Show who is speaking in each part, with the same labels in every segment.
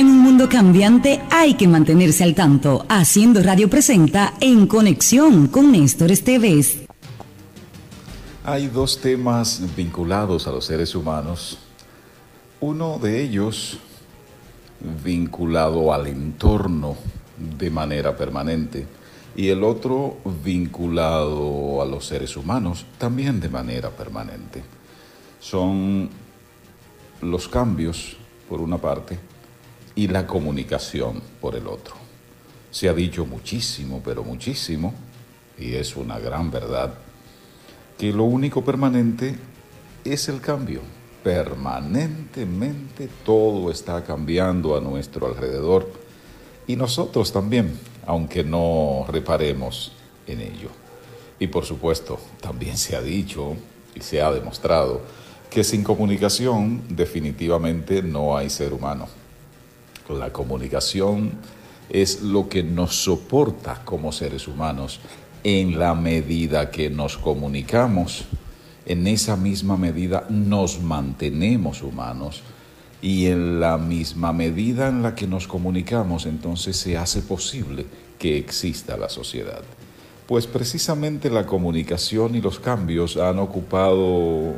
Speaker 1: En un mundo cambiante hay que mantenerse al tanto. Haciendo Radio presenta En Conexión con Néstor Esteves.
Speaker 2: Hay dos temas vinculados a los seres humanos. Uno de ellos vinculado al entorno de manera permanente y el otro vinculado a los seres humanos también de manera permanente. Son los cambios, por una parte, y la comunicación, por el otro. Se ha dicho muchísimo, pero muchísimo, y es una gran verdad, que lo único permanente es el cambio. Permanentemente todo está cambiando a nuestro alrededor y nosotros también, aunque no reparemos en ello. Y por supuesto, también se ha dicho y se ha demostrado que sin comunicación definitivamente no hay ser humano. La comunicación es lo que nos soporta como seres humanos en la medida que nos comunicamos. En esa misma medida nos mantenemos humanos y en la misma medida en la que nos comunicamos entonces se hace posible que exista la sociedad. Pues precisamente la comunicación y los cambios han ocupado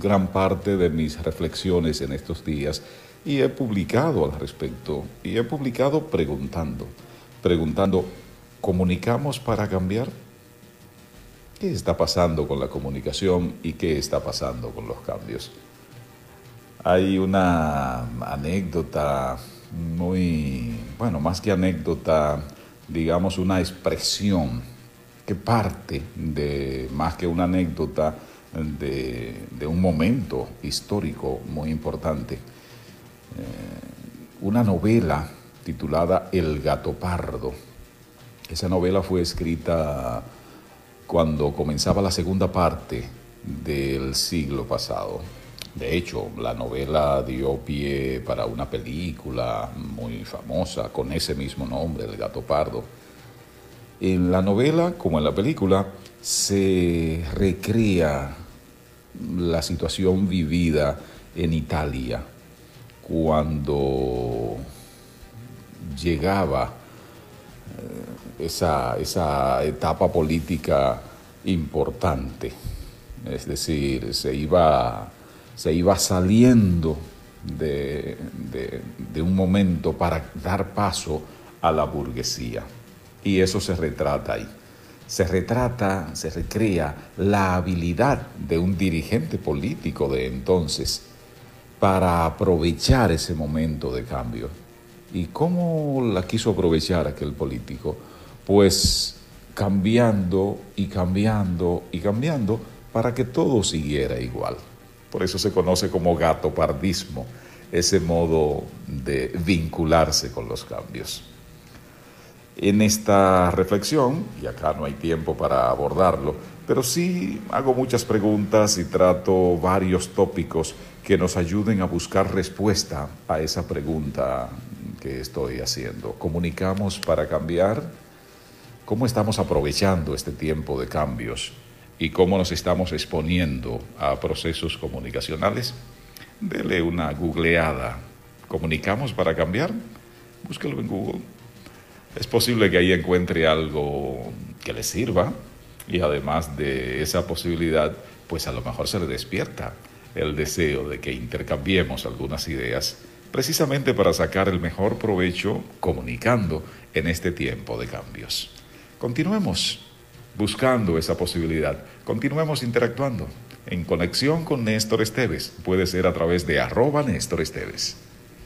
Speaker 2: gran parte de mis reflexiones en estos días y he publicado al respecto y he publicado preguntando, preguntando, ¿comunicamos para cambiar? ¿Qué está pasando con la comunicación y qué está pasando con los cambios? Hay una anécdota muy, bueno, más que anécdota, digamos una expresión que parte de, más que una anécdota, de, de un momento histórico muy importante una novela titulada El gato pardo. Esa novela fue escrita cuando comenzaba la segunda parte del siglo pasado. De hecho, la novela dio pie para una película muy famosa con ese mismo nombre, El gato pardo. En la novela, como en la película, se recrea la situación vivida en Italia cuando llegaba eh, esa, esa etapa política importante. Es decir, se iba, se iba saliendo de, de, un momento para dar paso a la burguesía. Y eso se retrata ahí. Se retrata, se recrea la habilidad de un dirigente político de entonces para aprovechar ese momento de cambio. ¿Y cómo la quiso aprovechar aquel político? Pues cambiando y cambiando y cambiando para que todo siguiera igual. Por eso se conoce como gato pardismo, ese modo de vincularse con los cambios. En esta reflexión, y acá no hay tiempo para abordarlo, pero sí hago muchas preguntas y trato varios tópicos que nos ayuden a buscar respuesta a esa pregunta que estoy haciendo. ¿Comunicamos para cambiar? ¿Cómo estamos aprovechando este tiempo de cambios y cómo nos estamos exponiendo a procesos comunicacionales? Dele una googleada. ¿Comunicamos para cambiar? Búsquelo en Google. Es posible que ahí encuentre algo que le sirva y además de esa posibilidad, pues a lo mejor se le despierta el deseo de que intercambiemos algunas ideas precisamente para sacar el mejor provecho comunicando en este tiempo de cambios. Continuemos buscando esa posibilidad, continuemos interactuando en conexión con Néstor Esteves, puede ser a través de arroba Néstor Esteves.